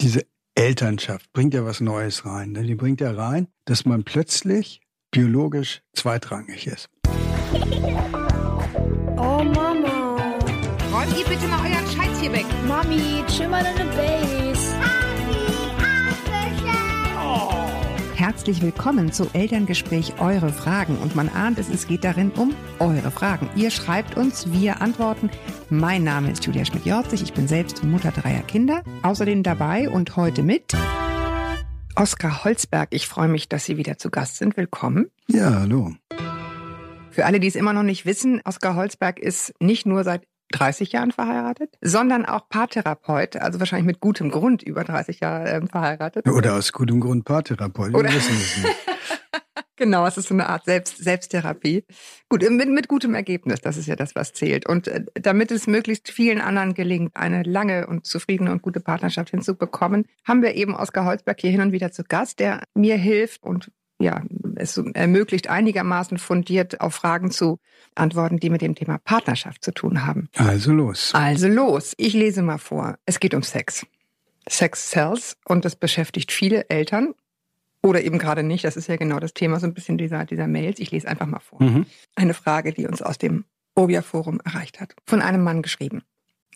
diese Elternschaft bringt ja was Neues rein. Ne? Die bringt ja rein, dass man plötzlich biologisch zweitrangig ist. Oh Mama. Räumt ihr bitte mal euren Scheiß hier weg. Mami, chill mal deine Base. Herzlich willkommen zu Elterngespräch Eure Fragen. Und man ahnt es, es geht darin um eure Fragen. Ihr schreibt uns, wir antworten. Mein Name ist Julia Schmidt-Jorzig. Ich bin selbst Mutter dreier Kinder. Außerdem dabei und heute mit Oskar Holzberg. Ich freue mich, dass Sie wieder zu Gast sind. Willkommen. Ja, hallo. Für alle, die es immer noch nicht wissen, Oskar Holzberg ist nicht nur seit 30 Jahren verheiratet, sondern auch Paartherapeut, also wahrscheinlich mit gutem Grund über 30 Jahre äh, verheiratet. Oder aus gutem Grund Paartherapeut. Wir wissen es nicht. Genau, es ist so eine Art Selbst Selbsttherapie. Gut, mit, mit gutem Ergebnis, das ist ja das, was zählt. Und äh, damit es möglichst vielen anderen gelingt, eine lange und zufriedene und gute Partnerschaft hinzubekommen, haben wir eben Oskar Holzberg hier hin und wieder zu Gast, der mir hilft und ja, es ermöglicht, einigermaßen fundiert auf Fragen zu antworten, die mit dem Thema Partnerschaft zu tun haben. Also los. Also los, ich lese mal vor. Es geht um Sex. Sex sells und das beschäftigt viele Eltern oder eben gerade nicht. Das ist ja genau das Thema so ein bisschen dieser, dieser Mails. Ich lese einfach mal vor. Mhm. Eine Frage, die uns aus dem Obia-Forum erreicht hat. Von einem Mann geschrieben.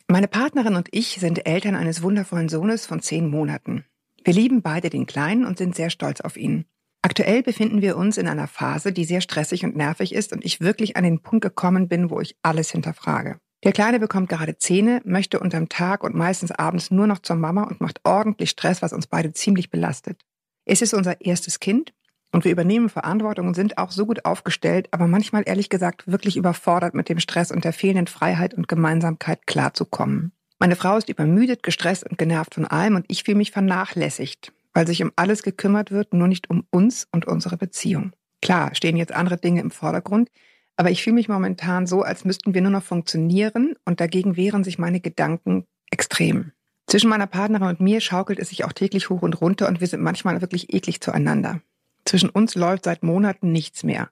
Meine Partnerin und ich sind Eltern eines wundervollen Sohnes von zehn Monaten. Wir lieben beide den Kleinen und sind sehr stolz auf ihn. Aktuell befinden wir uns in einer Phase, die sehr stressig und nervig ist und ich wirklich an den Punkt gekommen bin, wo ich alles hinterfrage. Der Kleine bekommt gerade Zähne, möchte unterm Tag und meistens abends nur noch zur Mama und macht ordentlich Stress, was uns beide ziemlich belastet. Es ist unser erstes Kind und wir übernehmen Verantwortung und sind auch so gut aufgestellt, aber manchmal ehrlich gesagt wirklich überfordert mit dem Stress und der fehlenden Freiheit und Gemeinsamkeit klarzukommen. Meine Frau ist übermüdet, gestresst und genervt von allem und ich fühle mich vernachlässigt, weil sich um alles gekümmert wird, nur nicht um uns und unsere Beziehung. Klar, stehen jetzt andere Dinge im Vordergrund, aber ich fühle mich momentan so, als müssten wir nur noch funktionieren und dagegen wehren sich meine Gedanken extrem. Zwischen meiner Partnerin und mir schaukelt es sich auch täglich hoch und runter und wir sind manchmal wirklich eklig zueinander. Zwischen uns läuft seit Monaten nichts mehr.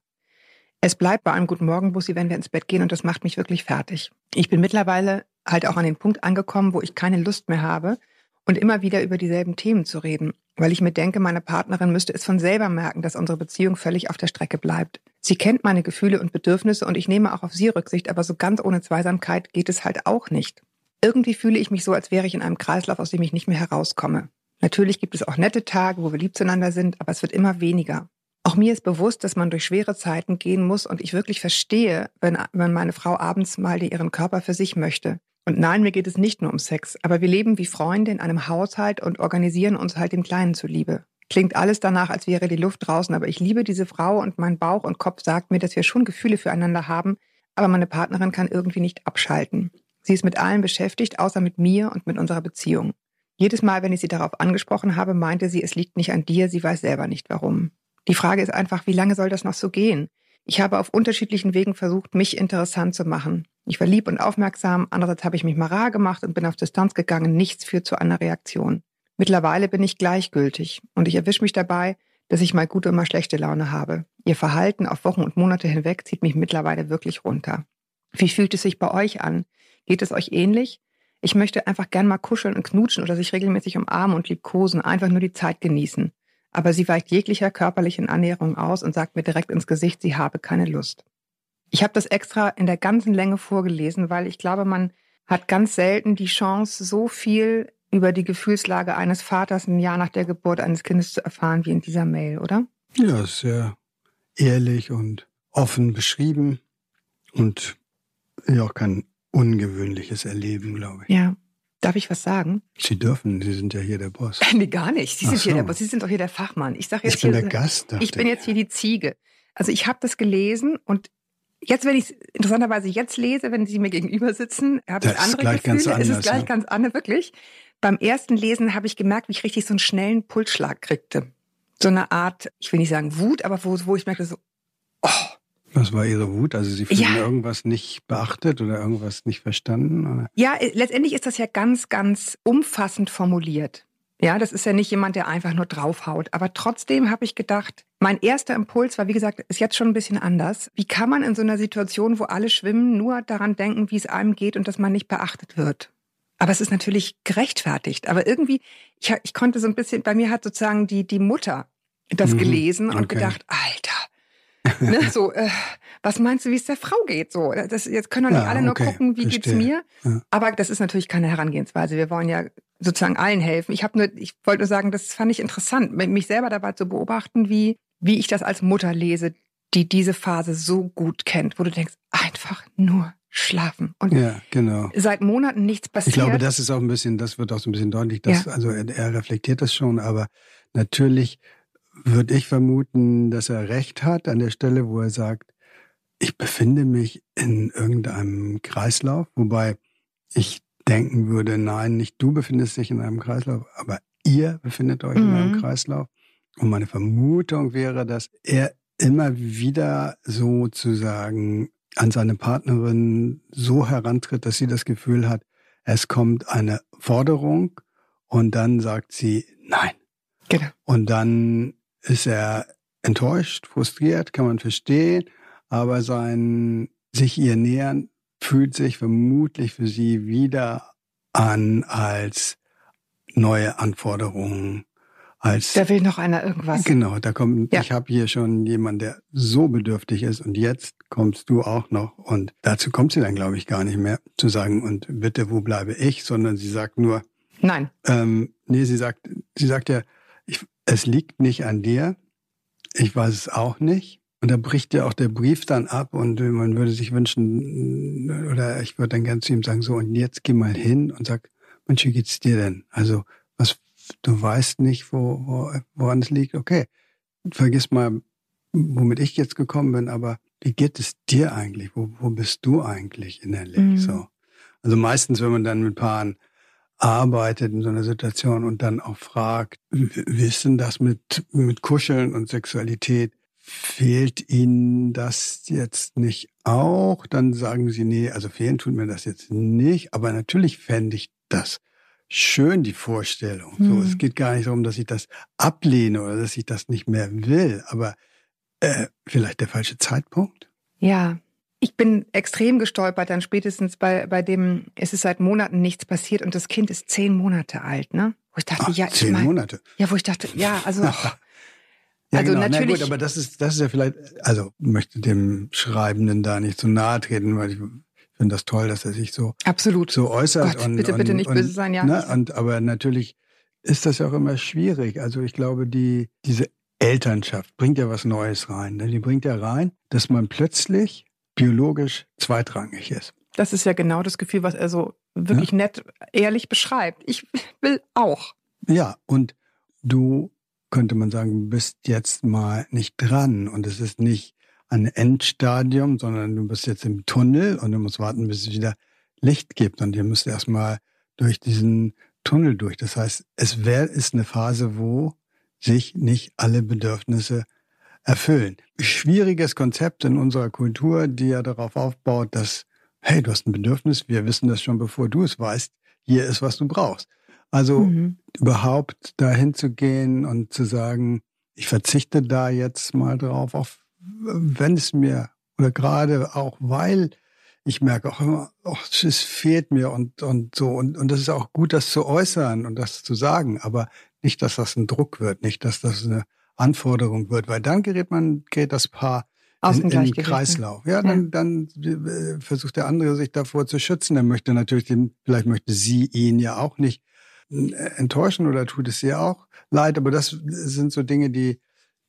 Es bleibt bei einem guten Morgenbussi, wenn wir ins Bett gehen und das macht mich wirklich fertig. Ich bin mittlerweile halt auch an den Punkt angekommen, wo ich keine Lust mehr habe und immer wieder über dieselben Themen zu reden, weil ich mir denke, meine Partnerin müsste es von selber merken, dass unsere Beziehung völlig auf der Strecke bleibt. Sie kennt meine Gefühle und Bedürfnisse und ich nehme auch auf sie Rücksicht, aber so ganz ohne Zweisamkeit geht es halt auch nicht. Irgendwie fühle ich mich so, als wäre ich in einem Kreislauf, aus dem ich nicht mehr herauskomme. Natürlich gibt es auch nette Tage, wo wir lieb zueinander sind, aber es wird immer weniger. Auch mir ist bewusst, dass man durch schwere Zeiten gehen muss und ich wirklich verstehe, wenn, wenn meine Frau abends mal ihren Körper für sich möchte. Und nein, mir geht es nicht nur um Sex, aber wir leben wie Freunde in einem Haushalt und organisieren uns halt dem Kleinen zuliebe. Klingt alles danach, als wäre die Luft draußen, aber ich liebe diese Frau und mein Bauch und Kopf sagt mir, dass wir schon Gefühle füreinander haben, aber meine Partnerin kann irgendwie nicht abschalten. Sie ist mit allem beschäftigt, außer mit mir und mit unserer Beziehung. Jedes Mal, wenn ich sie darauf angesprochen habe, meinte sie, es liegt nicht an dir, sie weiß selber nicht warum. Die Frage ist einfach, wie lange soll das noch so gehen? Ich habe auf unterschiedlichen Wegen versucht, mich interessant zu machen. Ich war lieb und aufmerksam, andererseits habe ich mich mal rar gemacht und bin auf Distanz gegangen, nichts führt zu einer Reaktion. Mittlerweile bin ich gleichgültig und ich erwische mich dabei, dass ich mal gute und mal schlechte Laune habe. Ihr Verhalten auf Wochen und Monate hinweg zieht mich mittlerweile wirklich runter. Wie fühlt es sich bei euch an? Geht es euch ähnlich? Ich möchte einfach gern mal kuscheln und knutschen oder sich regelmäßig umarmen und liebkosen, einfach nur die Zeit genießen. Aber sie weicht jeglicher körperlichen Annäherung aus und sagt mir direkt ins Gesicht, sie habe keine Lust. Ich habe das extra in der ganzen Länge vorgelesen, weil ich glaube, man hat ganz selten die Chance, so viel über die Gefühlslage eines Vaters ein Jahr nach der Geburt eines Kindes zu erfahren wie in dieser Mail, oder? Ja, sehr ehrlich und offen beschrieben und ja auch kein ungewöhnliches Erleben, glaube ich. Ja. Darf ich was sagen? Sie dürfen, Sie sind ja hier der Boss. Nee, gar nicht. Sie sind hier so. der Boss. Sie sind doch hier der Fachmann. Ich sage jetzt Ich bin hier, der Gast. ich bin jetzt hier die Ziege. Also ich habe das gelesen und jetzt, wenn ich es interessanterweise jetzt lese, wenn Sie mir gegenüber sitzen, habe ich andere gleich ganz Gefühle. es ist anders, gleich ja. ganz anders, wirklich. Beim ersten Lesen habe ich gemerkt, wie ich richtig so einen schnellen Pulsschlag kriegte. So eine Art, ich will nicht sagen Wut, aber wo, wo ich merkte so, oh, Was war Ihre Wut? Also Sie fühlen Ja. irgendwas nicht beachtet oder irgendwas nicht verstanden? Oder? Ja, äh, letztendlich ist das ja ganz, ganz umfassend formuliert. Ja, das ist ja nicht jemand, der einfach nur draufhaut. Aber trotzdem habe ich gedacht, mein erster Impuls war, wie gesagt, ist jetzt schon ein bisschen anders. Wie kann man in so einer Situation, wo alle schwimmen, nur daran denken, wie es einem geht und dass man nicht beachtet wird? Aber es ist natürlich gerechtfertigt. Aber irgendwie, ich, ich konnte so ein bisschen, bei mir hat sozusagen die, die Mutter das Mhm, gelesen und okay. gedacht, Alter, ne, so, äh, was meinst du, wie es der Frau geht? So, das, jetzt können doch nicht Ja, alle nur okay, gucken, wie geht's verstehe. mir. Ja. Aber das ist natürlich keine Herangehensweise. Wir wollen ja sozusagen allen helfen. Ich habe nur, ich wollte nur sagen, das fand ich interessant, mich selber dabei zu beobachten, wie, wie ich das als Mutter lese, die diese Phase so gut kennt, wo du denkst, einfach nur schlafen. Und Ja, genau. seit Monaten nichts passiert. Ich glaube, das ist auch ein bisschen, das wird auch so ein bisschen deutlich, dass, Ja. also er, er reflektiert das schon, aber natürlich würde ich vermuten, dass er recht hat an der Stelle, wo er sagt, ich befinde mich in irgendeinem Kreislauf, wobei ich denken würde, nein, nicht du befindest dich in einem Kreislauf, aber ihr befindet euch in Mhm. einem Kreislauf. Und meine Vermutung wäre, dass er immer wieder sozusagen an seine Partnerin so herantritt, dass sie das Gefühl hat, es kommt eine Forderung und dann sagt sie nein. Genau. Und dann ist er enttäuscht, frustriert, kann man verstehen, aber sein sich ihr nähern fühlt sich vermutlich für sie wieder an als neue Anforderungen, als Da will noch einer irgendwas. Genau, da kommt, Ja. ich habe hier schon jemanden, der so bedürftig ist und jetzt kommst du auch noch und dazu kommt sie dann, glaube ich, gar nicht mehr zu sagen und bitte, wo bleibe ich, sondern sie sagt nur, Nein. ähm, nee, sie sagt, sie sagt ja, ich, es liegt nicht an dir, ich weiß es auch nicht. Und da bricht ja auch der Brief dann ab und man würde sich wünschen, oder ich würde dann gerne zu ihm sagen, so, und jetzt geh mal hin und sag, Mensch, wie geht's dir denn? Also, was, du weißt nicht, wo, wo, woran es liegt. Okay, vergiss mal, womit ich jetzt gekommen bin, aber wie geht es dir eigentlich? Wo, wo bist du eigentlich innerlich? Mhm. So. Also meistens, wenn man dann mit Paaren arbeitet in so einer Situation und dann auch fragt, wie wie ist denn das mit, mit Kuscheln und Sexualität? Fehlt Ihnen das jetzt nicht auch? Dann sagen Sie, nee, also fehlen tut mir das jetzt nicht, aber natürlich fände ich das schön, die Vorstellung. So, Hm. es geht gar nicht darum, dass ich das ablehne oder dass ich das nicht mehr will, aber äh, vielleicht der falsche Zeitpunkt? Ja. Ich bin extrem gestolpert, dann spätestens bei, bei dem, es ist seit Monaten nichts passiert und das Kind ist zehn Monate alt, ne? Wo ich dachte, Ach, ja, ich zehn mein, Monate. ja, wo ich dachte, ja, also, Ja, Also genau. natürlich- Na gut, aber das ist, das ist ja vielleicht, also möchte dem Schreibenden da nicht zu nahe treten, weil ich finde das toll, dass er sich so, absolut. so äußert. Gott, und, bitte, und, bitte nicht und, böse sein, ja. Ne, und, aber natürlich ist das ja auch immer schwierig. Also ich glaube, die, diese Elternschaft bringt ja was Neues rein. Ne? Die bringt ja rein, dass man plötzlich biologisch zweitrangig ist. Das ist ja genau das Gefühl, was er so wirklich nett, ehrlich beschreibt. Ich will auch. Ja, und du, könnte man sagen, bist jetzt mal nicht dran und es ist nicht ein Endstadium, sondern du bist jetzt im Tunnel und du musst warten, bis es wieder Licht gibt und ihr müsst erstmal durch diesen Tunnel durch. Das heißt, es wär, ist eine Phase, wo sich nicht alle Bedürfnisse erfüllen. Schwieriges Konzept in unserer Kultur, die ja darauf aufbaut, dass, hey, du hast ein Bedürfnis, wir wissen das schon, bevor du es weißt, hier ist, was du brauchst. Also Mhm. überhaupt dahin zu gehen und zu sagen, ich verzichte da jetzt mal drauf, auch wenn es mir oder gerade auch weil ich merke auch immer, oh, es fehlt mir und, und so. Und, und das ist auch gut, das zu äußern und das zu sagen, aber nicht, dass das ein Druck wird, nicht, dass das eine Anforderung wird, weil dann gerät man, gerät das Paar in, in den ne? Kreislauf. Ja, dann, dann äh, versucht der andere sich davor zu schützen. Er möchte natürlich, den, vielleicht möchte sie ihn ja auch nicht enttäuschen oder tut es ihr auch leid, aber das sind so Dinge, die,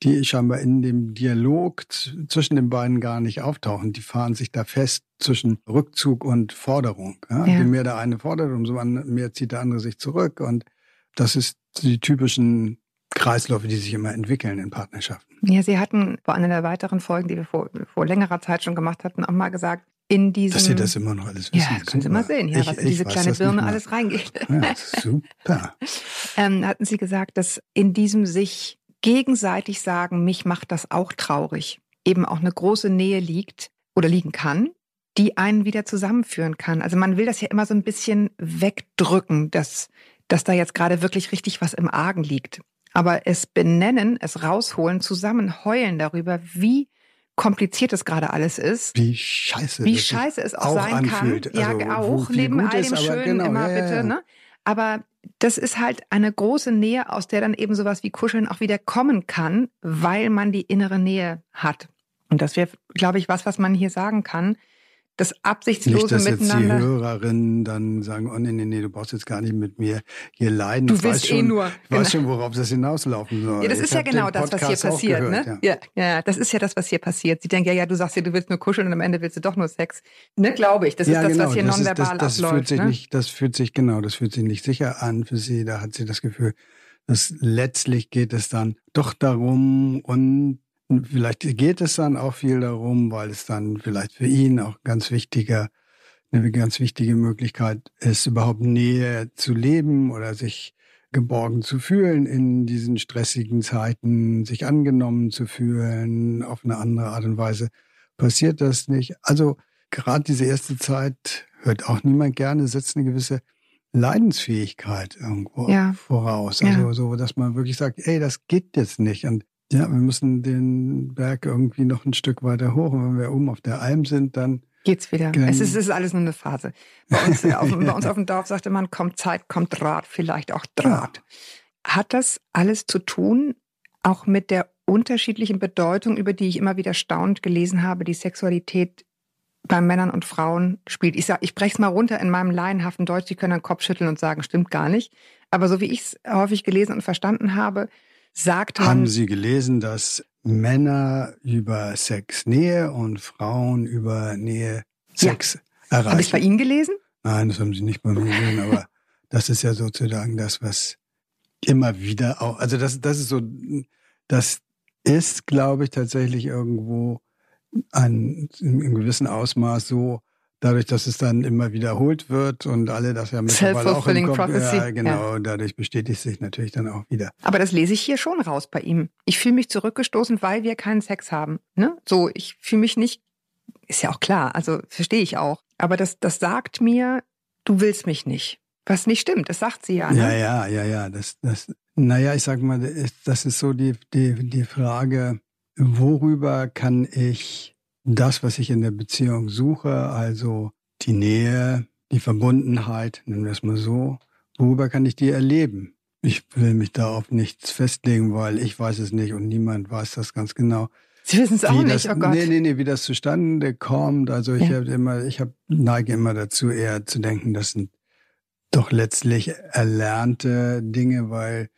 die scheinbar in dem Dialog zwischen den beiden gar nicht auftauchen. Die fahren sich da fest zwischen Rückzug und Forderung. Ja? Ja. Je mehr der eine fordert, umso mehr zieht der andere sich zurück. Und das ist die typischen Kreisläufe, die sich immer entwickeln in Partnerschaften. Ja, Sie hatten vor einer der weiteren Folgen, die wir vor, vor längerer Zeit schon gemacht hatten, auch mal gesagt, in diesem. Dass Sie das immer noch alles wissen. ja, können Sie Super. mal sehen, ja, Ich- was in diese kleine Birne alles reingeht. Ja, super. ähm, hatten Sie gesagt, dass in diesem sich gegenseitig sagen, mich macht das auch traurig, eben auch eine große Nähe liegt oder liegen kann, die einen wieder zusammenführen kann. Also man will das ja immer so ein bisschen wegdrücken, dass, dass da jetzt gerade wirklich richtig was im Argen liegt. Aber es benennen, es rausholen, zusammen heulen darüber, wie kompliziert es gerade alles ist. Wie scheiße. Wie scheiße es auch, auch sein anfühlt. kann. Ja, Also, wo auch, neben all dem Schönen genau, immer ja, ja, bitte, ja. ne? Aber das ist halt eine große Nähe, aus der dann eben sowas wie Kuscheln auch wieder kommen kann, weil man die innere Nähe hat. Und das wäre, glaube ich, was, was man hier sagen kann. Das Nicht, absichtslose dass jetzt die Miteinander. Hörerinnen dann sagen, oh nee, nee, nee, du brauchst jetzt gar nicht mit mir hier leiden. Du willst eh schon, nur. Ich weiß schon, worauf das hinauslaufen soll. Ja, das Ich ist ja genau das, was hier passiert, gehört, ne? Ja. Ja. ja, das ist ja das, was hier passiert. Sie denken ja, ja, du sagst ja, du willst nur kuscheln und am Ende willst du doch nur Sex. Ne, glaube ich. Das ja, ist das, genau. was hier das ist, nonverbal das, das abläuft. fühlt sich ne? nicht, das fühlt sich genau, das fühlt sich nicht sicher an für sie. Da hat sie das Gefühl, dass letztlich geht es dann doch darum und vielleicht geht es dann auch viel darum, weil es dann vielleicht für ihn auch ganz wichtiger, eine ganz wichtige Möglichkeit ist, überhaupt Nähe zu leben oder sich geborgen zu fühlen in diesen stressigen Zeiten, sich angenommen zu fühlen auf eine andere Art und Weise. Passiert das nicht? Also gerade diese erste Zeit hört auch niemand gerne, setzt eine gewisse Leidensfähigkeit irgendwo Ja. voraus. Ja. Also so, dass man wirklich sagt, ey, das geht jetzt nicht. Und ja, wir müssen den Berg irgendwie noch ein Stück weiter hoch. Und wenn wir oben auf der Alm sind, dann Geht's wieder. Gen- Es ist, es ist alles nur eine Phase. Bei uns, auf, bei uns auf dem Dorf sagte man, kommt Zeit, kommt Draht, vielleicht auch Draht. Hat das alles zu tun, auch mit der unterschiedlichen Bedeutung, über die ich immer wieder staunend gelesen habe, die Sexualität bei Männern und Frauen spielt? Ich ich brech's mal runter in meinem laienhaften Deutsch, die können den Kopf schütteln und sagen, stimmt gar nicht. Aber so wie ich es häufig gelesen und verstanden habe, sagt man. haben Sie gelesen, dass Männer über Sex Nähe und Frauen über Nähe Ja. Sex erreichen. Habe ich bei Ihnen gelesen? Nein, das haben Sie nicht bei mir gesehen, aber das ist ja sozusagen das, was immer wieder auch, also das, das ist so, das ist, glaube ich, tatsächlich irgendwo ein, in einem gewissen Ausmaß so, dadurch, dass es dann immer wiederholt wird und alle das ja mittlerweile auch im Self-fulfilling Kopf, prophecy, ja, genau, dadurch bestätigt sich natürlich dann auch wieder. Aber das lese ich hier schon raus bei ihm. Ich fühle mich zurückgestoßen, weil wir keinen Sex haben. Ne? So, ich fühle mich nicht, ist ja auch klar, also verstehe ich auch. Aber das, das sagt mir, du willst mich nicht. Was nicht stimmt, das sagt sie ja. Ne? Ja, ja, ja, ja. Das, das, naja, ich sag mal, das ist so die, die, die Frage, worüber kann ich das, was ich in der Beziehung suche, also die Nähe, die Verbundenheit, nennen wir es mal so, worüber kann ich die erleben? Ich will mich da auf nichts festlegen, weil ich weiß es nicht und niemand weiß das ganz genau. Sie wissen es auch nicht, das, oh Gott. Nee, nee, nee, wie das zustande kommt. Also ich Ja. habe immer, ich hab, neige immer dazu, eher zu denken, das sind doch letztlich erlernte Dinge, weil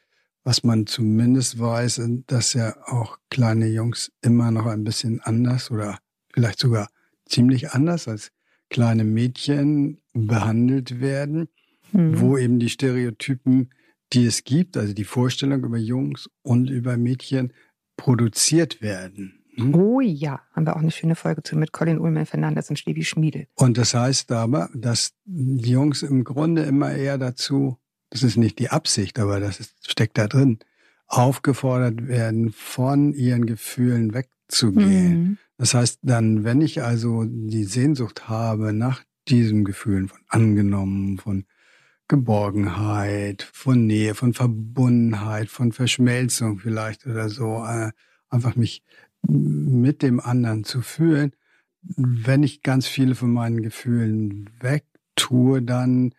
was man zumindest weiß, dass ja auch kleine Jungs immer noch ein bisschen anders oder vielleicht sogar ziemlich anders als kleine Mädchen behandelt werden, Hm. wo eben die Stereotypen, die es gibt, also die Vorstellung über Jungs und über Mädchen produziert werden. Hm? Oh ja, haben wir auch eine schöne Folge zu mit Colin Ullmann Fernandes und Stevie Schmiedel. Und das heißt aber, dass die Jungs im Grunde immer eher dazu, das ist nicht die Absicht, aber das ist, steckt da drin, aufgefordert werden, von ihren Gefühlen wegzugehen. Mhm. Das heißt dann, wenn ich also die Sehnsucht habe nach diesen Gefühlen von angenommen, von Geborgenheit, von Nähe, von Verbundenheit, von Verschmelzung vielleicht oder so, äh, einfach mich mit dem anderen zu fühlen, wenn ich ganz viele von meinen Gefühlen wegtue, dann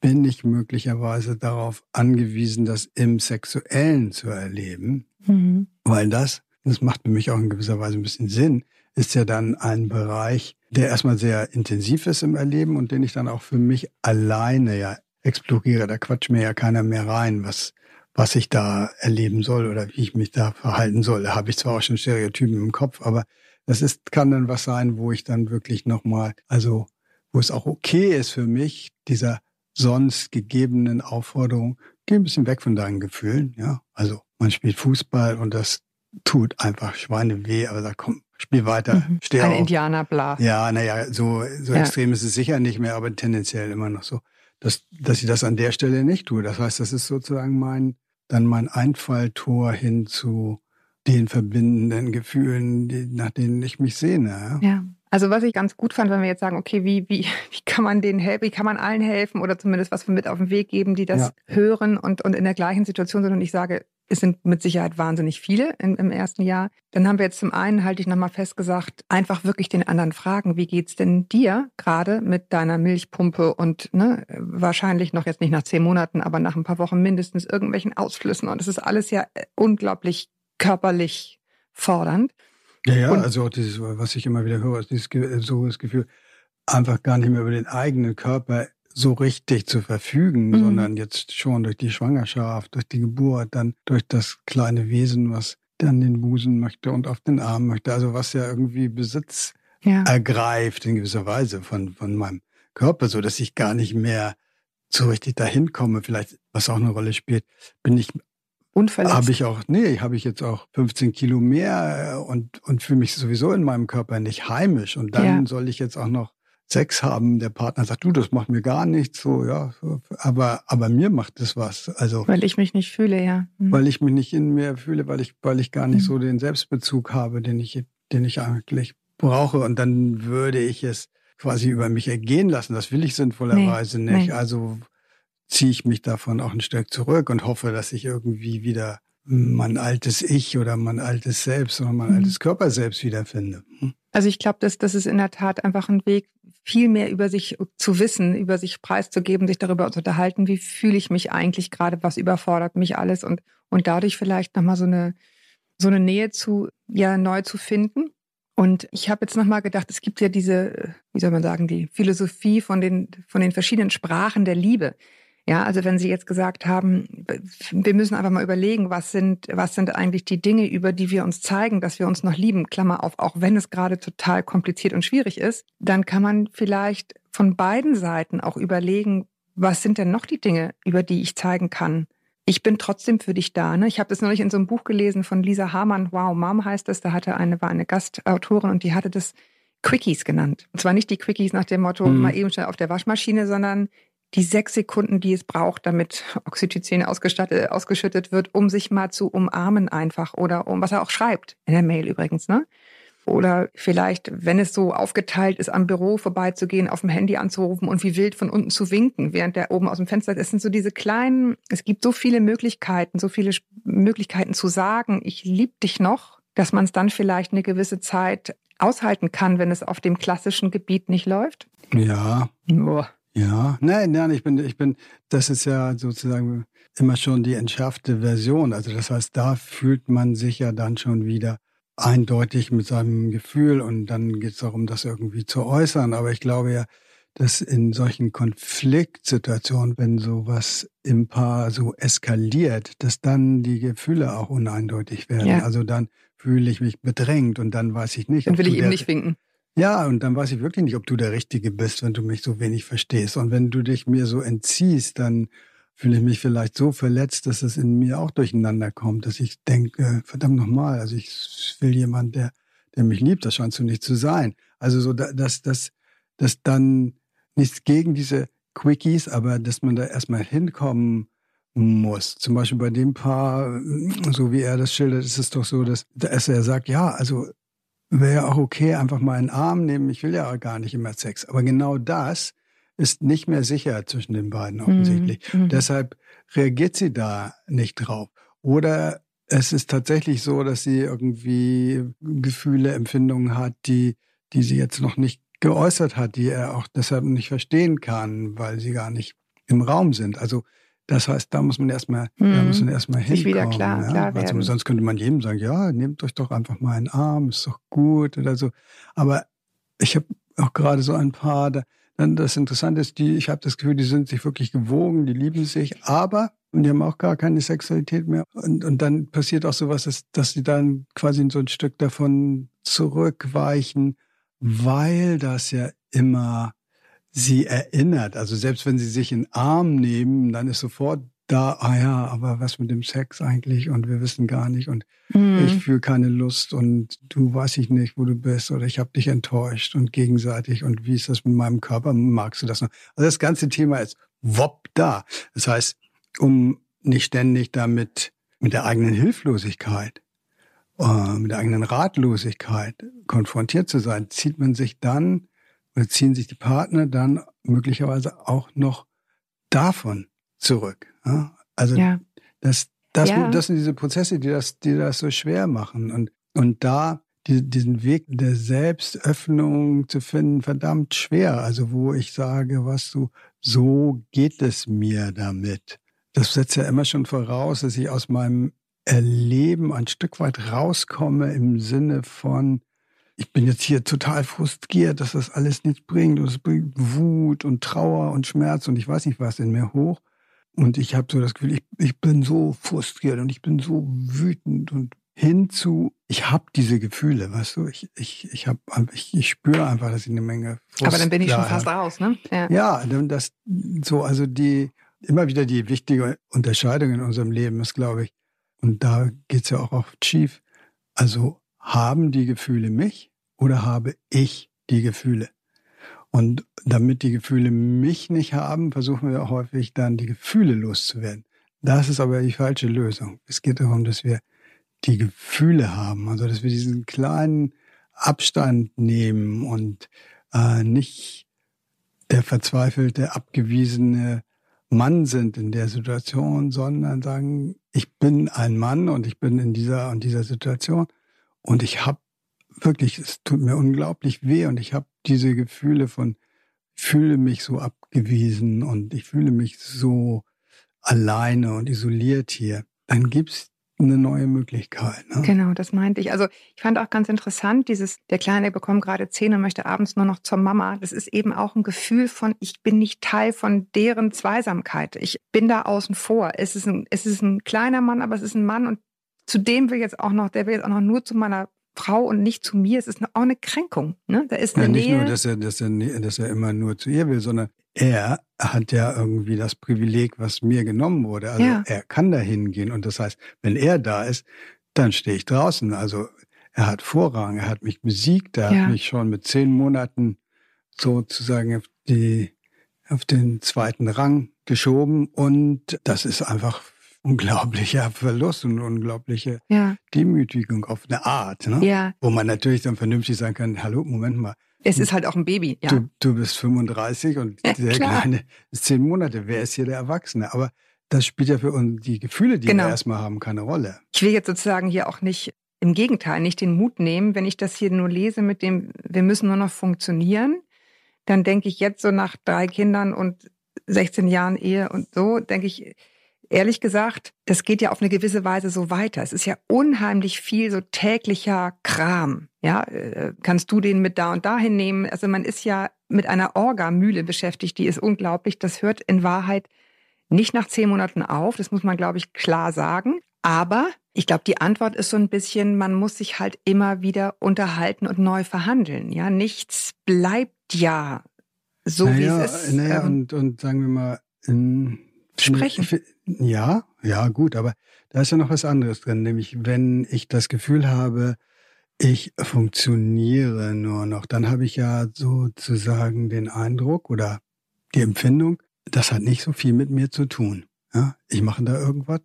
bin ich möglicherweise darauf angewiesen, das im Sexuellen zu erleben, Mhm. weil das, das macht für mich auch in gewisser Weise ein bisschen Sinn, ist ja dann ein Bereich, der erstmal sehr intensiv ist im Erleben und den ich dann auch für mich alleine ja exploriere. Da quatscht mir ja keiner mehr rein, was, was ich da erleben soll oder wie ich mich da verhalten soll. Da habe ich zwar auch schon Stereotypen im Kopf, aber das ist, kann dann was sein, wo ich dann wirklich nochmal, also wo es auch okay ist für mich, dieser sonst gegebenen Aufforderung, geh ein bisschen weg von deinen Gefühlen, ja. Also man spielt Fußball und das tut einfach Schweine weh, aber sagt, komm, spiel weiter, Mhm. steh Ein auf. Indianer, bla. Ja, naja, so, so Ja. extrem ist es sicher nicht mehr, aber tendenziell immer noch so, dass, dass ich das an der Stelle nicht tue. Das heißt, das ist sozusagen mein, dann mein Einfalltor hin zu den verbindenden Gefühlen, die, nach denen ich mich sehne. Ja? Also was ich ganz gut fand, wenn wir jetzt sagen, okay, wie, wie, wie kann man denen helfen, wie kann man allen helfen oder zumindest was mit auf den Weg geben, die das Ja. hören und, und in der gleichen Situation sind und ich sage, Es sind mit Sicherheit wahnsinnig viele im, im ersten Jahr. Dann haben wir jetzt zum einen, halte ich nochmal fest gesagt, einfach wirklich den anderen fragen, wie geht's denn dir gerade mit deiner Milchpumpe und ne, wahrscheinlich noch jetzt nicht nach zehn Monaten, aber nach ein paar Wochen mindestens irgendwelchen Ausflüssen. Und es ist alles ja unglaublich körperlich fordernd. Ja, ja, Und- also auch dieses, was ich immer wieder höre, ist dieses, so das Gefühl, einfach gar nicht mehr über den eigenen Körper so richtig zu verfügen, Mhm. sondern jetzt schon durch die Schwangerschaft, durch die Geburt, dann durch das kleine Wesen, was dann den Busen möchte und auf den Arm möchte. Also was ja irgendwie Besitz Ja. ergreift in gewisser Weise von, von meinem Körper, so dass ich gar nicht mehr so richtig dahin komme. Vielleicht, was auch eine Rolle spielt, bin ich Unverletzt. habe ich auch, nee, habe ich jetzt auch 15 Kilo mehr und, und fühle mich sowieso in meinem Körper nicht heimisch. Und dann Ja. soll ich jetzt auch noch Sex haben. Der Partner sagt, du, das macht mir gar nichts. So, ja, aber, aber mir macht das was. Also, weil ich mich nicht fühle, ja. Mhm. weil ich mich nicht in mir fühle, weil ich, weil ich gar nicht Mhm. so den Selbstbezug habe, den ich, den ich eigentlich brauche. Und dann würde ich es quasi über mich ergehen lassen. Das will ich sinnvollerweise Nee, nicht. nee. Also ziehe ich mich davon auch ein Stück zurück und hoffe, dass ich irgendwie wieder mein altes Ich oder mein altes Selbst oder mein Mhm. altes Körper selbst wiederfinde. Hm? Also ich glaube, dass das ist in der Tat einfach ein Weg, viel mehr über sich zu wissen, über sich preiszugeben, sich darüber zu unterhalten, wie fühle ich mich eigentlich gerade, was überfordert mich alles und, und dadurch vielleicht nochmal so eine, so eine Nähe zu, ja, neu zu finden. Und ich habe jetzt nochmal gedacht, es gibt ja diese, wie soll man sagen, die Philosophie von den, von den verschiedenen Sprachen der Liebe. Ja, also wenn Sie jetzt gesagt haben, wir müssen einfach mal überlegen, was sind, was sind eigentlich die Dinge, über die wir uns zeigen, dass wir uns noch lieben, Klammer auf, auch wenn es gerade total kompliziert und schwierig ist, dann kann man vielleicht von beiden Seiten auch überlegen, was sind denn noch die Dinge, über die ich zeigen kann? Ich bin trotzdem für dich da. Ne? Ich habe das neulich in so einem Buch gelesen von Lisa Hamann. Wow, Mom heißt das. Da hatte eine, war eine Gastautorin und die hatte das Quickies genannt. Und zwar nicht die Quickies nach dem Motto, Mhm. mal eben schnell auf der Waschmaschine, sondern die sechs Sekunden, die es braucht, damit Oxytocin ausgestattet, ausgeschüttet wird, um sich mal zu umarmen einfach oder um, was er auch schreibt, in der Mail übrigens, ne? Oder vielleicht, wenn es so aufgeteilt ist, am Büro vorbeizugehen, auf dem Handy anzurufen und wie wild von unten zu winken, während der oben aus dem Fenster ist. Es sind so diese kleinen, es gibt so viele Möglichkeiten, so viele Möglichkeiten zu sagen, ich lieb dich noch, dass man es dann vielleicht eine gewisse Zeit aushalten kann, wenn es auf dem klassischen Gebiet nicht läuft. Ja, Boah. Ja. Nein, nein, ich bin, ich bin, das ist ja sozusagen immer schon die entschärfte Version. Also das heißt, da fühlt man sich ja dann schon wieder eindeutig mit seinem Gefühl und dann geht es darum, das irgendwie zu äußern. Aber ich glaube ja, dass in solchen Konfliktsituationen, wenn sowas im Paar so eskaliert, dass dann die Gefühle auch uneindeutig werden. Ja. Also dann fühle ich mich bedrängt und dann weiß ich nicht, Dann will ich eben der- nicht winken. Ja, und dann weiß ich wirklich nicht, ob du der Richtige bist, wenn du mich so wenig verstehst. Und wenn du dich mir so entziehst, dann fühle ich mich vielleicht so verletzt, dass es in mir auch durcheinander kommt, dass ich denke, verdammt nochmal, also ich will jemand, der, der mich liebt, das scheinst du nicht zu sein. Also so, da- dass, dass, dass dann nichts gegen diese Quickies, aber dass man da erstmal hinkommen muss. Zum Beispiel bei dem Paar, so wie er das schildert, ist es doch so, dass, dass er sagt, ja, also wäre ja auch okay, einfach mal einen Arm nehmen. Ich will ja auch gar nicht immer Sex. Aber genau das ist nicht mehr sicher zwischen den beiden offensichtlich. Mhm. Mhm. Deshalb reagiert sie da nicht drauf. Oder es ist tatsächlich so, dass sie irgendwie Gefühle, Empfindungen hat, die, die sie jetzt noch nicht geäußert hat, die er auch deshalb nicht verstehen kann, weil sie gar nicht im Raum sind. Also das heißt, da muss man erstmal, da Mhm. muss man erstmal Sich wieder hinkommen. klar- ja? klar Also werden. sonst könnte man jedem sagen, ja, nehmt euch doch einfach mal einen Arm, ist doch gut oder so. Aber ich habe auch gerade so ein paar, da, dann das Interessante ist, die, ich habe das Gefühl, die sind sich wirklich gewogen, die lieben sich, aber und die haben auch gar keine Sexualität mehr. Und, und dann passiert auch sowas, dass, dass sie dann quasi so ein Stück davon zurückweichen, weil das ja immer sie erinnert. Also selbst wenn sie sich in den Arm nehmen, dann ist sofort da, ah ja, aber was mit dem Sex eigentlich? Und wir wissen gar nicht. Und Mhm. ich fühle keine Lust und du weiß ich nicht, wo du bist oder ich habe dich enttäuscht und gegenseitig und wie ist das mit meinem Körper? Magst du das noch? Also das ganze Thema ist wopp da. Das heißt, um nicht ständig damit mit der eigenen Hilflosigkeit, äh, mit der eigenen Ratlosigkeit konfrontiert zu sein, zieht man sich dann ziehen sich die Partner dann möglicherweise auch noch davon zurück. Also Ja. dass Das, Ja. das sind diese Prozesse, die das, die das so schwer machen. Und, und da die, diesen Weg der Selbstöffnung zu finden, verdammt schwer. Also wo ich sage, was du, so geht es mir damit. Das setzt ja immer schon voraus, dass ich aus meinem Erleben ein Stück weit rauskomme im Sinne von, ich bin jetzt hier total frustriert, dass das alles nichts bringt und es bringt Wut und Trauer und Schmerz und ich weiß nicht was in mir hoch. Und ich habe so das Gefühl, ich, ich bin so frustriert und ich bin so wütend und hinzu, ich habe diese Gefühle, weißt du, ich, ich, ich, hab, ich, ich spüre einfach, dass ich eine Menge Frust Aber dann bin ich schon fast hab. raus, ne? Ja. Ja, dann das so, also die immer wieder die wichtige Unterscheidung in unserem Leben ist, glaube ich, und da geht's ja auch oft schief. Also haben die Gefühle mich oder habe ich die Gefühle? Und damit die Gefühle mich nicht haben, versuchen wir häufig dann die Gefühle loszuwerden. Das ist aber die falsche Lösung. Es geht darum, dass wir die Gefühle haben, also dass wir diesen kleinen Abstand nehmen und äh, nicht der verzweifelte, abgewiesene Mann sind in der Situation, sondern sagen, ich bin ein Mann und ich bin in dieser und dieser Situation und ich habe wirklich, es tut mir unglaublich weh und ich habe diese Gefühle von, fühle mich so abgewiesen und ich fühle mich so alleine und isoliert hier. Dann gibt's eine neue Möglichkeit. Ne? Genau, das meinte ich. Also ich fand auch ganz interessant, dieses, der Kleine bekommt gerade Zähne und möchte abends nur noch zur Mama. Das ist eben auch ein Gefühl von, ich bin nicht Teil von deren Zweisamkeit. Ich bin da außen vor. Es ist ein, es ist ein kleiner Mann, aber es ist ein Mann und zu dem will jetzt auch noch, der will jetzt auch noch nur zu meiner Frau und nicht zu mir. Es ist auch eine Kränkung. Ne? Da ist eine Ja, nicht Nähe. nur, dass er, dass, er, dass er immer nur zu ihr will, sondern er hat ja irgendwie das Privileg, was mir genommen wurde. Also Ja. er kann da hingehen. Und das heißt, wenn er da ist, dann stehe ich draußen. Also er hat Vorrang, er hat mich besiegt, er Ja. hat mich schon mit zehn Monaten sozusagen auf, die, auf den zweiten Rang geschoben. Und das ist einfach unglaublicher Verlust und unglaubliche ja, Demütigung auf eine Art. Ne? ja. Wo man natürlich dann vernünftig sagen kann, hallo, Moment mal, Es ist halt auch ein Baby. Ja. Du, du bist 35 und Ja, der klar. Kleine ist zehn Monate. Wer ist hier der Erwachsene? Aber das spielt ja für uns die Gefühle, die Genau. wir erstmal haben, keine Rolle. Ich will jetzt sozusagen hier auch nicht, im Gegenteil, nicht den Mut nehmen, wenn ich das hier nur lese mit dem, wir müssen nur noch funktionieren, dann denke ich jetzt so nach drei Kindern und 16 Jahren Ehe und so, denke ich, ehrlich gesagt, das geht ja auf eine gewisse Weise so weiter. Es ist ja unheimlich viel so täglicher Kram. Ja, äh, kannst du den mit da und dahin nehmen? Also man ist ja mit einer Orgamühle beschäftigt, die ist unglaublich. Das hört in Wahrheit nicht nach zehn Monaten auf. Das muss man, glaube ich, klar sagen. Aber ich glaube, die Antwort ist so ein bisschen, man muss sich halt immer wieder unterhalten und neu verhandeln. Ja, nichts bleibt ja so, naja, wie es ist. Naja, Ähm, und, und sagen wir mal, in, Sprechen. Ich, ja, ja, gut, aber da ist ja noch was anderes drin, nämlich wenn ich das Gefühl habe, ich funktioniere nur noch, dann habe ich ja sozusagen den Eindruck oder die Empfindung, das hat nicht so viel mit mir zu tun. Ja, ich mache da irgendwas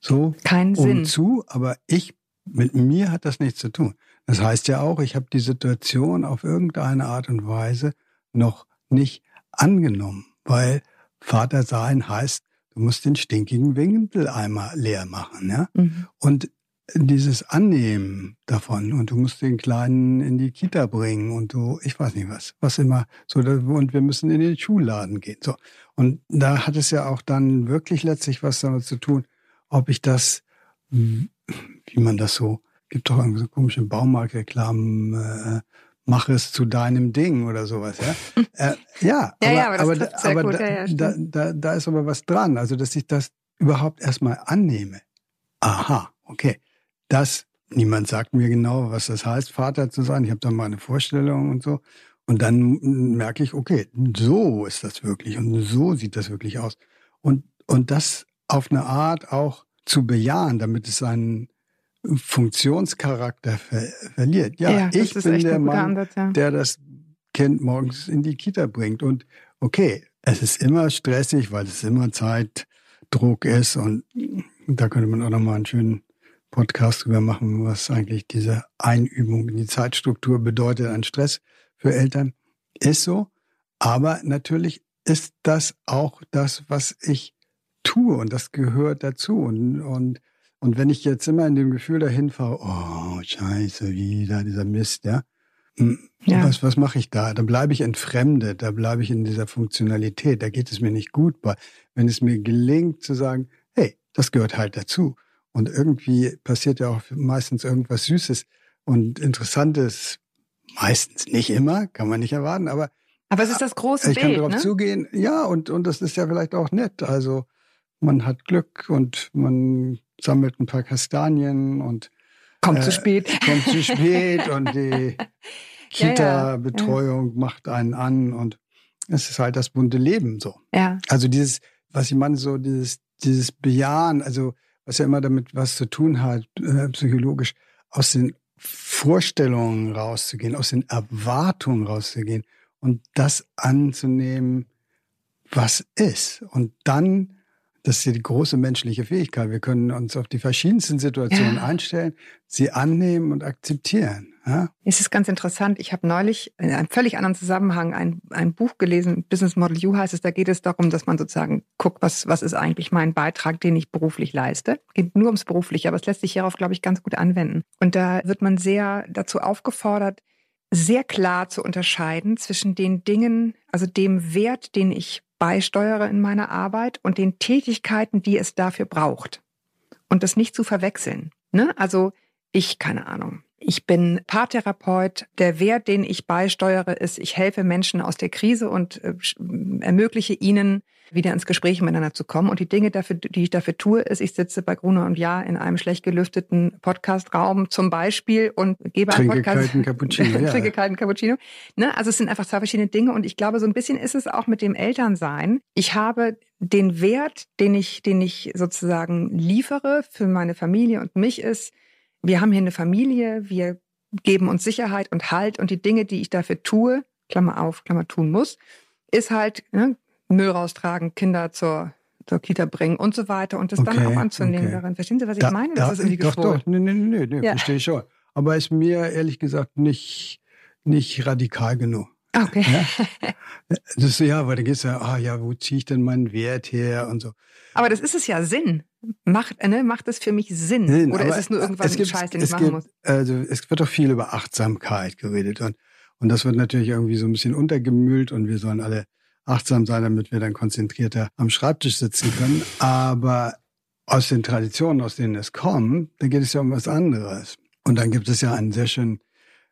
so keinen um Sinn. zu, aber ich, mit mir hat das nichts zu tun. Das heißt ja auch, ich habe die Situation auf irgendeine Art und Weise noch nicht angenommen, weil Vater sein heißt, du musst den stinkigen Windeleimer leer machen, ja? Mhm. Und dieses Annehmen davon und du musst den Kleinen in die Kita bringen und du, ich weiß nicht was, was immer, so, und wir müssen in den Schulladen gehen, so. Und da hat es ja auch dann wirklich letztlich was damit zu tun, ob ich das, wie man das so, gibt doch irgendwie so komische Baumarktreklamen, äh, mach es zu deinem Ding oder sowas, ja. äh, ja, Ja, aber, ja, aber das aber, sehr aber gut, da, da, da, da ist aber was dran, also dass ich das überhaupt erstmal annehme. Aha, okay. Das, niemand sagt mir genau, was das heißt, Vater zu sein. Ich habe da mal eine Vorstellung und so. Und dann merke ich, okay, so ist das wirklich und so sieht das wirklich aus. Und, und das auf eine Art auch zu bejahen, damit es seinen Funktionscharakter ver verliert. Ja, das ich bin der Mann, Ansatz, ja. der das Kind morgens in die Kita bringt. Und okay, es ist immer stressig, weil es immer Zeitdruck ist. Und da könnte man auch nochmal einen schönen Podcast drüber machen, was eigentlich diese Einübung in die Zeitstruktur bedeutet an Stress für Eltern. Ist so. Aber natürlich ist das auch das, was ich tue und das gehört dazu. Und, und, und wenn ich jetzt immer in dem Gefühl dahin fahre, oh, scheiße, wieder dieser Mist, ja, hm, Ja. was, was mache ich da? Da bleibe ich entfremdet, da bleibe ich in dieser Funktionalität, da geht es mir nicht gut bei. Wenn es mir gelingt zu sagen, hey, das gehört halt dazu. Und irgendwie passiert ja auch meistens irgendwas Süßes und Interessantes. Meistens nicht immer, kann man nicht erwarten, aber Aber es ist das große ich kann darauf ne? zugehen. Ja, und, und das ist ja vielleicht auch nett. Also man hat Glück und man sammelt ein paar Kastanien und Kommt äh, zu spät. kommt zu spät und die Ja, ja, Kita-Betreuung macht einen an und es ist halt das bunte Leben so. Ja, Also dieses, was ich meine, so dieses, dieses Bejahen, also was ja immer damit was zu tun hat, äh, psychologisch, aus den Vorstellungen rauszugehen, aus den Erwartungen rauszugehen und das anzunehmen, was ist. Und dann, das ist ja die große menschliche Fähigkeit, wir können uns auf die verschiedensten Situationen Ja. einstellen, sie annehmen und akzeptieren. Ja? es ist ganz interessant. Ich habe neulich in einem völlig anderen Zusammenhang ein, ein Buch gelesen, Business Model U heißt es, da geht es darum, dass man sozusagen guckt, was, was ist eigentlich mein Beitrag, den ich beruflich leiste. Geht nur ums Berufliche, aber es lässt sich hierauf, glaube ich, ganz gut anwenden. Und da wird man sehr dazu aufgefordert, sehr klar zu unterscheiden zwischen den Dingen, also dem Wert, den ich beisteuere in meiner Arbeit und den Tätigkeiten, die es dafür braucht. Und das nicht zu verwechseln. Ne? Also ich, keine Ahnung. Ich bin Paartherapeut. Der Wert, den ich beisteuere, ist, ich helfe Menschen aus der Krise und äh, ermögliche ihnen, wieder ins Gespräch miteinander zu kommen. Und die Dinge, dafür, die ich dafür tue, ist, ich sitze bei Gruner und Ja in einem schlecht gelüfteten Podcastraum zum Beispiel und gebe einen Podcast. kalten Cappuccino, ja. Trinke kalten Cappuccino. Ne? Also es sind einfach zwei verschiedene Dinge. Und ich glaube, so ein bisschen ist es auch mit dem Elternsein. Ich habe den Wert, den ich, den ich sozusagen liefere für meine Familie und mich ist, wir haben hier eine Familie, wir geben uns Sicherheit und Halt und die Dinge, die ich dafür tue, Klammer auf, Klammer tun muss, ist halt ne, Müll raustragen, Kinder zur, zur Kita bringen und so weiter und das dann Okay, auch anzunehmen okay. darin. Verstehen Sie, was ich Da- meine? da- Das ist irgendwie Doch, geschwurbelt. doch, nee, nee, nee, nee, Ja. verstehe ich schon. Aber ist mir ehrlich gesagt nicht, nicht radikal genug. Okay. Ja? Das ist, ja, weil da geht's ja, ah ja, wo ziehe ich denn meinen Wert her und so. Aber das ist es ja Sinn. Macht, ne, macht es für mich Sinn? Nein, Oder ist es nur irgendwas gibt- Scheiß, den ich machen gibt, muss? Also es wird doch viel über Achtsamkeit geredet und, und das wird natürlich irgendwie so ein bisschen untergemüllt und wir sollen alle achtsam sein, damit wir dann konzentrierter am Schreibtisch sitzen können. Aber aus den Traditionen, aus denen es kommt, da geht es ja um was anderes. Und dann gibt es ja einen sehr schönen,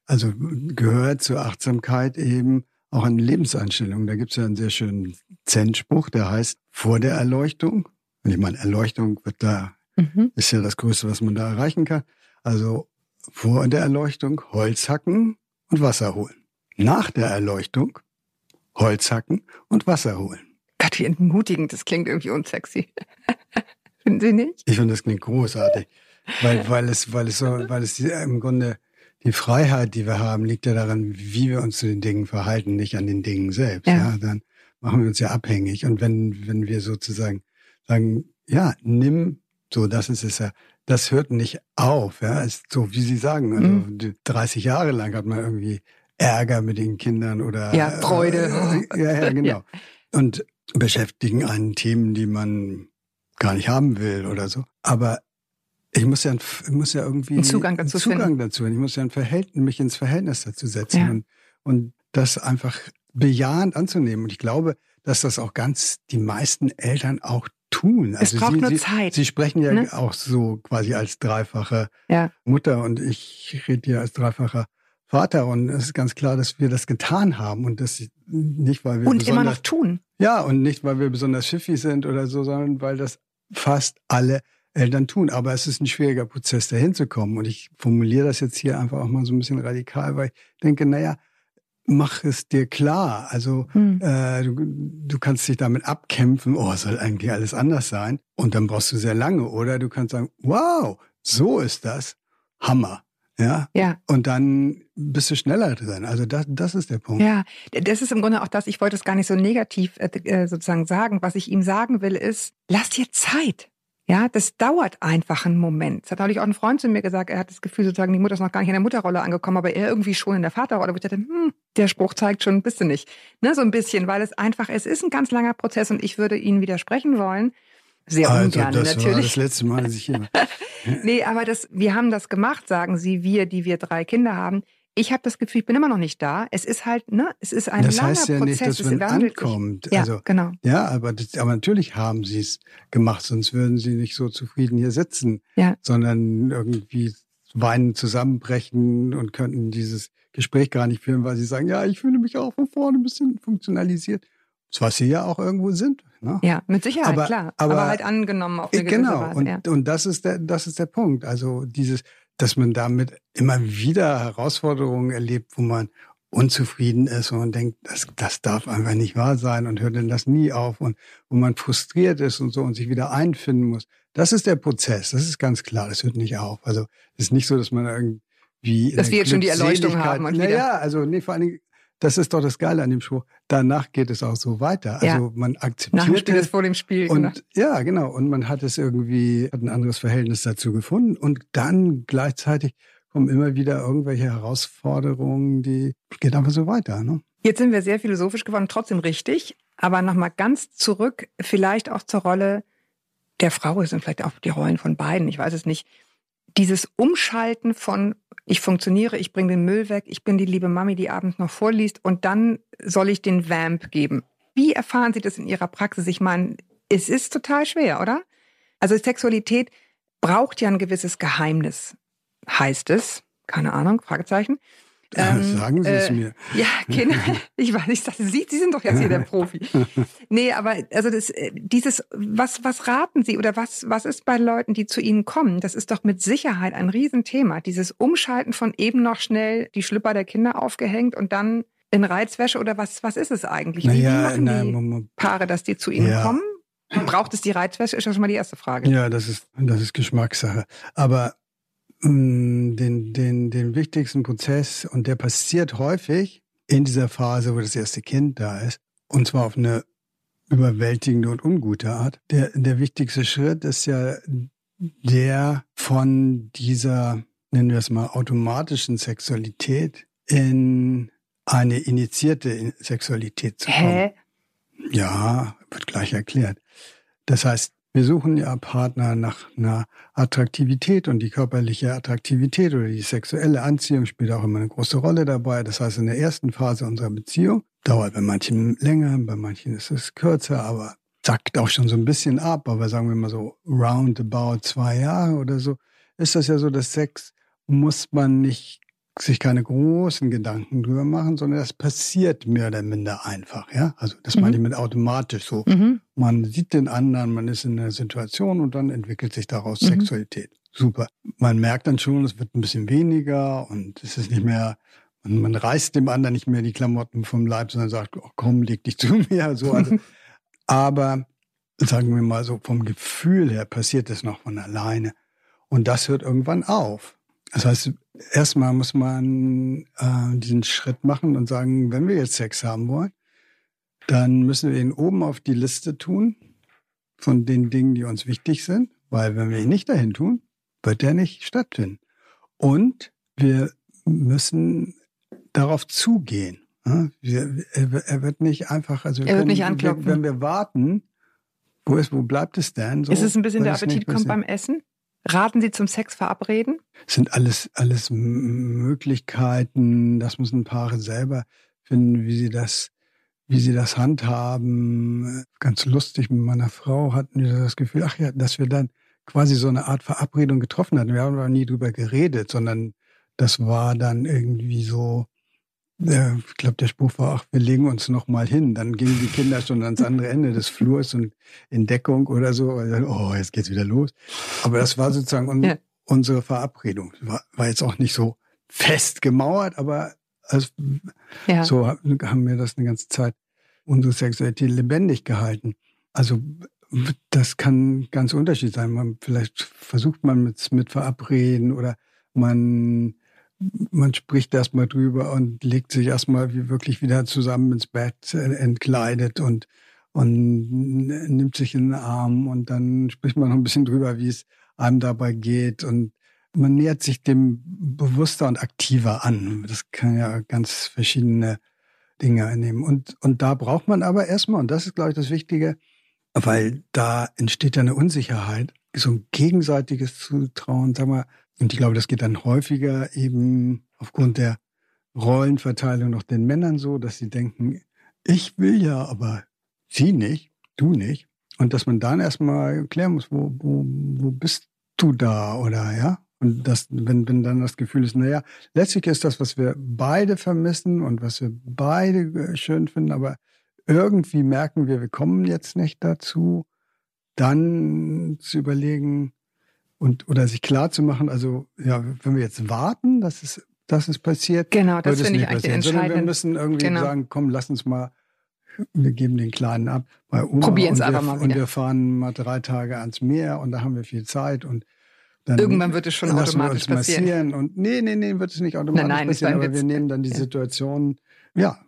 also gehört zur Achtsamkeit eben auch eine Lebenseinstellung. Da gibt es ja einen sehr schönen Zen-Spruch, der heißt, vor der Erleuchtung, und ich meine, Erleuchtung wird da Mhm. ist ja das Größte, was man da erreichen kann. Also vor der Erleuchtung Holz hacken und Wasser holen. Nach der Erleuchtung Holz hacken und Wasser holen. Gott, wie entmutigend, das klingt irgendwie unsexy. Finden Sie nicht? Ich finde, das klingt großartig, weil, weil es, weil es so, weil es im Grunde die Freiheit, die wir haben, liegt ja daran, wie wir uns zu den Dingen verhalten, nicht an den Dingen selbst. Ja. Ja. Dann machen wir uns ja abhängig. Und wenn, wenn wir sozusagen sagen, ja, nimm, so, das ist es ja, das hört nicht auf, ja, ist so, wie Sie sagen, also Mhm. die 30 Jahre lang hat man irgendwie Ärger mit den Kindern oder Ja, Freude. Äh, ja, ja, genau. Ja. Und beschäftigen einen Themen, die man gar nicht haben will oder so. Aber ich muss ja, ich muss ja irgendwie Einen Zugang dazu einen Zugang finden. dazu. Ich muss ja ein Verhältnis, mich ins Verhältnis dazu setzen Ja. und, und das einfach bejahend anzunehmen. Und ich glaube, dass das auch ganz die meisten Eltern auch tun. Es braucht sie, nur sie, Zeit, Sie sprechen ja ne? auch so quasi als dreifache Ja. Mutter und ich rede hier als dreifacher Vater und es ist ganz klar, dass wir das getan haben und das nicht, weil wir Und immer noch tun. ja, und nicht, weil wir besonders pfiffig sind oder so, sondern weil das fast alle Eltern tun. Aber es ist ein schwieriger Prozess, dahin zu kommen. Und ich formuliere das jetzt hier einfach auch mal so ein bisschen radikal, weil ich denke, naja, mach es dir klar. Also Hm. äh, du, du kannst dich damit abkämpfen, oh, soll eigentlich alles anders sein. Und dann brauchst du sehr lange. Oder du kannst sagen, wow, so ist das. Hammer. Ja. Ja. Und dann bist du schneller drin. Also das, das ist der Punkt. Ja, das ist im Grunde auch das, ich wollte es gar nicht so negativ äh, äh, sozusagen sagen. Was ich ihm sagen will, ist, lass dir Zeit. Ja, das dauert einfach einen Moment. Das hat neulich auch ein Freund zu mir gesagt, er hat das Gefühl sozusagen, die Mutter ist noch gar nicht in der Mutterrolle angekommen, aber er irgendwie schon in der Vaterrolle. Wo ich dachte, hm, der Spruch zeigt schon, bist du nicht. Ne, so ein bisschen, weil es einfach, es ist ein ganz langer Prozess und ich würde Ihnen widersprechen wollen. Sehr also, ungern das war das natürlich. letzte Mal, dass ich hier war. Nee, aber das, wir haben das gemacht, sagen Sie, wir, die wir drei Kinder haben. Ich habe das Gefühl, ich bin immer noch nicht da. Es ist halt, ne, es ist ein Das langer heißt ja Prozess. nicht, dass es man ankommt. Ja, Also, genau. ja, aber, das, aber natürlich haben sie es gemacht, sonst würden sie nicht so zufrieden hier sitzen, Ja. sondern irgendwie weinen, zusammenbrechen und könnten dieses Gespräch gar nicht führen, weil sie sagen, ja, ich fühle mich auch von vorne ein bisschen funktionalisiert. Das, was sie ja auch irgendwo sind. Ne? Ja, mit Sicherheit, Aber- klar. Aber, aber- halt angenommen auf eine gewisse Genau, und, ja. und das ist der, das ist der Punkt. Also dieses, dass man damit immer wieder Herausforderungen erlebt, wo man unzufrieden ist und man denkt, das, das darf einfach nicht wahr sein und hört denn das nie auf und wo man frustriert ist und so und sich wieder einfinden muss. Das ist der Prozess, das ist ganz klar, das hört nicht auf. Also es ist nicht so, dass man irgendwie Dass wir jetzt schon die Erleuchtung haben und Naja, also nee, vor allen Dingen, das ist doch das Geile an dem Spruch. Danach geht es auch so weiter. Ja. Also man Nach dem akzeptiert Spiel es vor dem Spiel. genau. und ja, genau. Und man hat es irgendwie, hat ein anderes Verhältnis dazu gefunden. Und dann gleichzeitig kommen immer wieder irgendwelche Herausforderungen, die geht einfach so weiter. Ne? Jetzt sind wir sehr philosophisch geworden, trotzdem richtig. Aber nochmal ganz zurück, vielleicht auch zur Rolle der Frau, es sind vielleicht auch die Rollen von beiden, ich weiß es nicht. Dieses Umschalten von, ich funktioniere, ich bringe den Müll weg, ich bin die liebe Mami, die abends noch vorliest und dann soll ich den Vamp geben. Wie erfahren Sie das in Ihrer Praxis? Ich meine, es ist total schwer, oder? Also Sexualität braucht ja ein gewisses Geheimnis, heißt es. Keine Ahnung, Fragezeichen. Ähm, Sagen Sie es äh, mir. Ja, genau. Ich weiß nicht, Sie, Sie sind doch jetzt hier der Profi. Nee, aber also das, äh, dieses, was, was raten Sie oder was, was ist bei Leuten, die zu Ihnen kommen? Das ist doch mit Sicherheit ein Riesenthema. Dieses Umschalten von eben noch schnell die Schlüpper der Kinder aufgehängt und dann in Reizwäsche oder was, was ist es eigentlich? Wie, Naja, machen na, die Moment. Paare, dass die zu Ihnen Ja. kommen? Braucht es die Reizwäsche? Ist ja schon mal die erste Frage. Ja, das ist, das ist Geschmackssache. Aber den, den, den wichtigsten Prozess, und der passiert häufig in dieser Phase, wo das erste Kind da ist, und zwar auf eine überwältigende und ungute Art. Der, der wichtigste Schritt ist ja der von dieser, nennen wir es mal, automatischen Sexualität in eine initiierte Sexualität zu kommen. Hä? Ja, wird gleich erklärt. Das heißt, wir suchen ja Partner nach einer Attraktivität und die körperliche Attraktivität oder die sexuelle Anziehung spielt auch immer eine große Rolle dabei. Das heißt, in der ersten Phase unserer Beziehung dauert bei manchen länger, bei manchen ist es kürzer, aber zackt auch schon so ein bisschen ab. Aber sagen wir mal so roundabout zwei Jahre oder so, ist das ja so, dass Sex muss man nicht sich keine großen Gedanken drüber machen, sondern das passiert mehr oder minder einfach, ja. Also das Mhm. meine ich mit automatisch so. Mhm. Man sieht den anderen, man ist in einer Situation und dann entwickelt sich daraus Mhm. Sexualität. Super. Man merkt dann schon, es wird ein bisschen weniger und es ist nicht mehr, man, man reißt dem anderen nicht mehr die Klamotten vom Leib, sondern sagt, oh, komm, leg dich zu mir. So, also, aber sagen wir mal so, vom Gefühl her passiert es noch von alleine. Und das hört irgendwann auf. Das heißt, erstmal muss man äh, diesen Schritt machen und sagen, wenn wir jetzt Sex haben wollen, dann müssen wir ihn oben auf die Liste tun von den Dingen, die uns wichtig sind, weil wenn wir ihn nicht dahin tun, wird er nicht stattfinden. Und wir müssen darauf zugehen. Wir, er, wird nicht einfach, also wir Er wird nicht wenn, anklopfen. wenn wir warten, wo ist, wo bleibt es denn? So, ist es ein bisschen der nicht Appetit kommt beim Essen? Raten Sie zum Sex verabreden? Sind alles, alles Möglichkeiten. Das müssen Paare selber finden, wie sie das, wie sie das handhaben. Ganz lustig mit meiner Frau hatten wir das Gefühl, ach ja, dass wir dann quasi so eine Art Verabredung getroffen hatten. Wir haben aber nie drüber geredet, sondern das war dann irgendwie so, äh, ich glaube, der Spruch war, ach, wir legen uns noch mal hin. Dann gingen die Kinder schon ans andere Ende des Flurs und in Deckung oder so. Und oh, jetzt geht's wieder los. Aber das war sozusagen un Ja. Unsere Verabredung. War, war jetzt auch nicht so fest gemauert, aber also, Ja. so haben wir das eine ganze Zeit unsere Sexualität lebendig gehalten. Also das kann ganz unterschiedlich sein. Man, vielleicht versucht man mit, mit Verabreden oder man, man spricht erstmal drüber und legt sich erstmal wie wirklich wieder zusammen ins Bett, entkleidet und, und nimmt sich in den Arm und dann spricht man noch ein bisschen drüber, wie es einem dabei geht und man nähert sich dem bewusster und aktiver an. Das kann ja ganz verschiedene Dinge einnehmen. Und, und da braucht man aber erstmal, und das ist, glaube ich, das Wichtige, weil da entsteht ja eine Unsicherheit, so ein gegenseitiges Zutrauen, sag mal, und ich glaube, das geht dann häufiger eben aufgrund der Rollenverteilung noch den Männern so, dass sie denken, ich will ja, aber sie nicht, du nicht. Und dass man dann erstmal klären muss, wo, wo, wo bist du da oder ja? Und das, wenn, wenn dann das Gefühl ist, naja, letztlich ist das, was wir beide vermissen und was wir beide äh, schön finden, aber irgendwie merken wir, wir kommen jetzt nicht dazu, dann zu überlegen und oder sich klar zu machen, also ja, wenn wir jetzt warten, dass es, dass es passiert, Genau, das wird es finde nicht ich eigentlich passieren. Sondern wir entscheidend. müssen irgendwie Genau. sagen, komm, lass uns mal, wir geben den Kleinen ab bei Oma und, wir, einfach mal und wieder. wir fahren mal drei Tage ans Meer und da haben wir viel Zeit und dann Irgendwann wird es schon wir automatisch uns passieren. und nee, nee, nee, wird es nicht automatisch Nein, nein, passieren, aber wir Witz. nehmen dann die Ja. Situation, ja,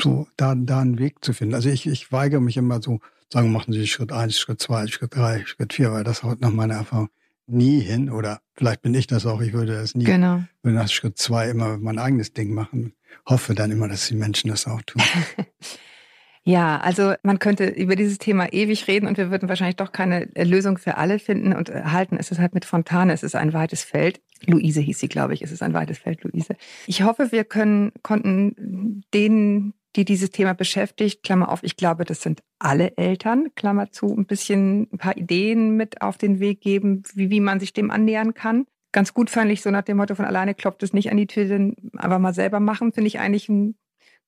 so da, da einen Weg zu finden. Also ich, ich weigere mich immer so, sagen, machen Sie Schritt eins, Schritt zwei, Schritt drei, Schritt vier, weil das haut nach meiner Erfahrung nie hin. Oder vielleicht bin ich das auch, ich würde das nie, Genau. würde nach Schritt zwei immer mein eigenes Ding machen. Hoffe dann immer, dass die Menschen das auch tun. Ja, also man könnte über dieses Thema ewig reden und wir würden wahrscheinlich doch keine äh, Lösung für alle finden und äh, halten. Es ist halt mit Fontane, es ist ein weites Feld. Luise hieß sie, glaube ich. Es ist ein weites Feld, Luise. Ich hoffe, wir können, konnten denen, die dieses Thema beschäftigt, Klammer auf, ich glaube, das sind alle Eltern, Klammer zu, ein bisschen ein paar Ideen mit auf den Weg geben, wie, wie man sich dem annähern kann. Ganz gut fand ich so nach dem Motto von alleine klopft es nicht an die Tür, aber mal selber machen, finde ich eigentlich einen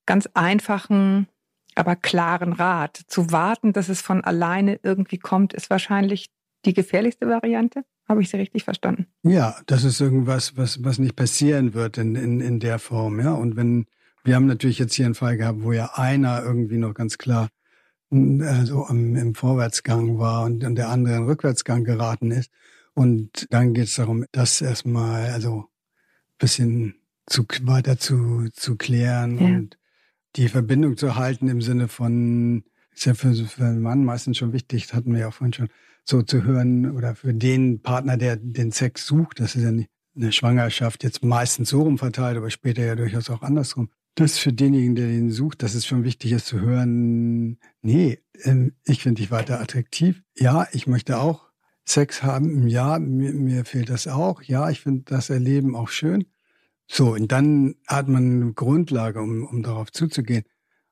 ganz einfachen, aber klaren Rat. Zu warten, dass es von alleine irgendwie kommt, ist wahrscheinlich die gefährlichste Variante. Habe ich Sie richtig verstanden? Ja, das ist irgendwas, was, was nicht passieren wird in, in, in der Form, ja. Und wenn, wir haben natürlich jetzt hier einen Fall gehabt, wo ja einer irgendwie noch ganz klar äh, so im, im Vorwärtsgang war und, und der andere in den Rückwärtsgang geraten ist. Und dann geht es darum, das erstmal, also bisschen zu, weiter zu, zu klären Ja. und die Verbindung zu halten im Sinne von, ist ja für, für einen Mann meistens schon wichtig, hatten wir ja auch vorhin schon, so zu hören oder für den Partner, der den Sex sucht, das ist ja nicht eine Schwangerschaft jetzt meistens so rum verteilt, aber später ja durchaus auch andersrum. Das für denjenigen, der den sucht, dass es schon wichtig ist zu hören, nee, ähm, ich finde dich weiter attraktiv. Ja, ich möchte auch Sex haben. Ja, mir, mir fehlt das auch. Ja, ich finde das Erleben auch schön. So, und dann hat man eine Grundlage, um, um darauf zuzugehen.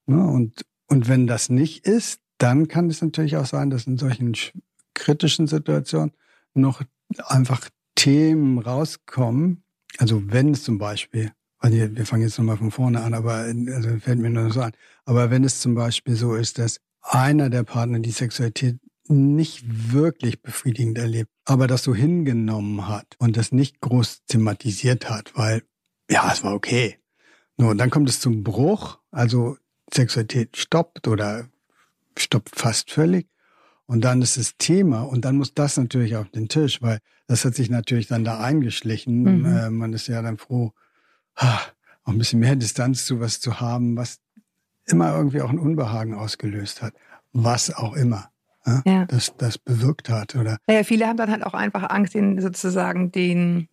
Ne? Und, und wenn das nicht ist, dann kann es natürlich auch sein, dass in solchen sch- kritischen Situationen noch einfach Themen rauskommen. Also wenn es zum Beispiel, also wir fangen jetzt nochmal von vorne an, aber also fällt mir nur so an. Aber wenn es zum Beispiel so ist, dass einer der Partner die Sexualität nicht wirklich befriedigend erlebt, aber das so hingenommen hat und das nicht groß thematisiert hat, weil ja, es war okay. Nur und dann kommt es zum Bruch, also Sexualität stoppt oder stoppt fast völlig. Und dann ist das Thema und dann muss das natürlich auf den Tisch, weil das hat sich natürlich dann da eingeschlichen. Mhm. Äh, man ist ja dann froh, ah, auch ein bisschen mehr Distanz zu was zu haben, was immer irgendwie auch ein Unbehagen ausgelöst hat. Was auch immer. Ja, Ja. Das, das bewirkt hat. Oder Naja, viele haben dann halt auch einfach Angst, den sozusagen den,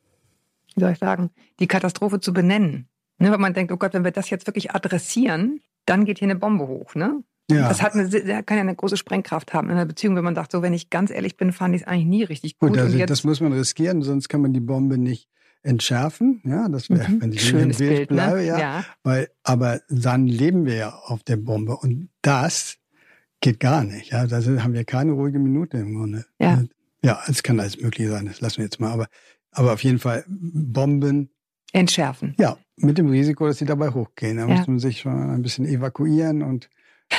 wie soll ich sagen, die Katastrophe zu benennen. Ne, weil man denkt, oh Gott, wenn wir das jetzt wirklich adressieren, dann geht hier eine Bombe hoch. Ne? ja, Das hat eine, kann ja eine große Sprengkraft haben in einer Beziehung, wenn man sagt, so wenn ich ganz ehrlich bin, fand ich es eigentlich nie richtig gut. gut, also das muss man riskieren, sonst kann man die Bombe nicht entschärfen. Ja, das wäre, Mhm. wenn ich in dem schönes Bild, Bild, bleibe, ne? ja. ja. Weil, aber dann leben wir ja auf der Bombe und das geht gar nicht. Ja, da haben wir keine ruhige Minute im Grunde. Ja. Ja, es kann alles möglich sein, das lassen wir jetzt mal. Aber, aber auf jeden Fall Bomben, Entschärfen. ja, mit dem Risiko, dass sie dabei hochgehen. Da Ja. muss man sich schon ein bisschen evakuieren und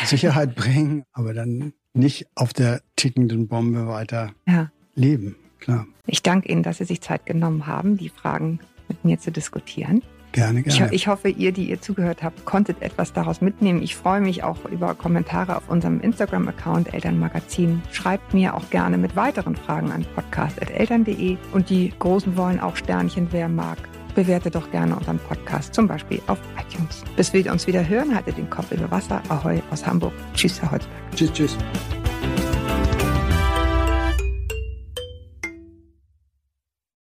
Sicherheit bringen, aber dann nicht auf der tickenden Bombe weiter Ja. leben. Klar, Ich danke Ihnen, dass Sie sich Zeit genommen haben, die Fragen mit mir zu diskutieren. Gerne, Ich, gerne. ich hoffe, ihr, die ihr zugehört habt, konntet etwas daraus mitnehmen. Ich freue mich auch über Kommentare auf unserem Instagram-Account Elternmagazin. Schreibt mir auch gerne mit weiteren Fragen an podcast.eltern.de. Und die Großen wollen auch Sternchen, wer mag. Bewerte doch gerne unseren Podcast, zum Beispiel auf iTunes. Bis wir uns wieder hören, haltet den Kopf über Wasser. Ahoi aus Hamburg. Tschüss, Herr Holzberg. tschüss, tschüss.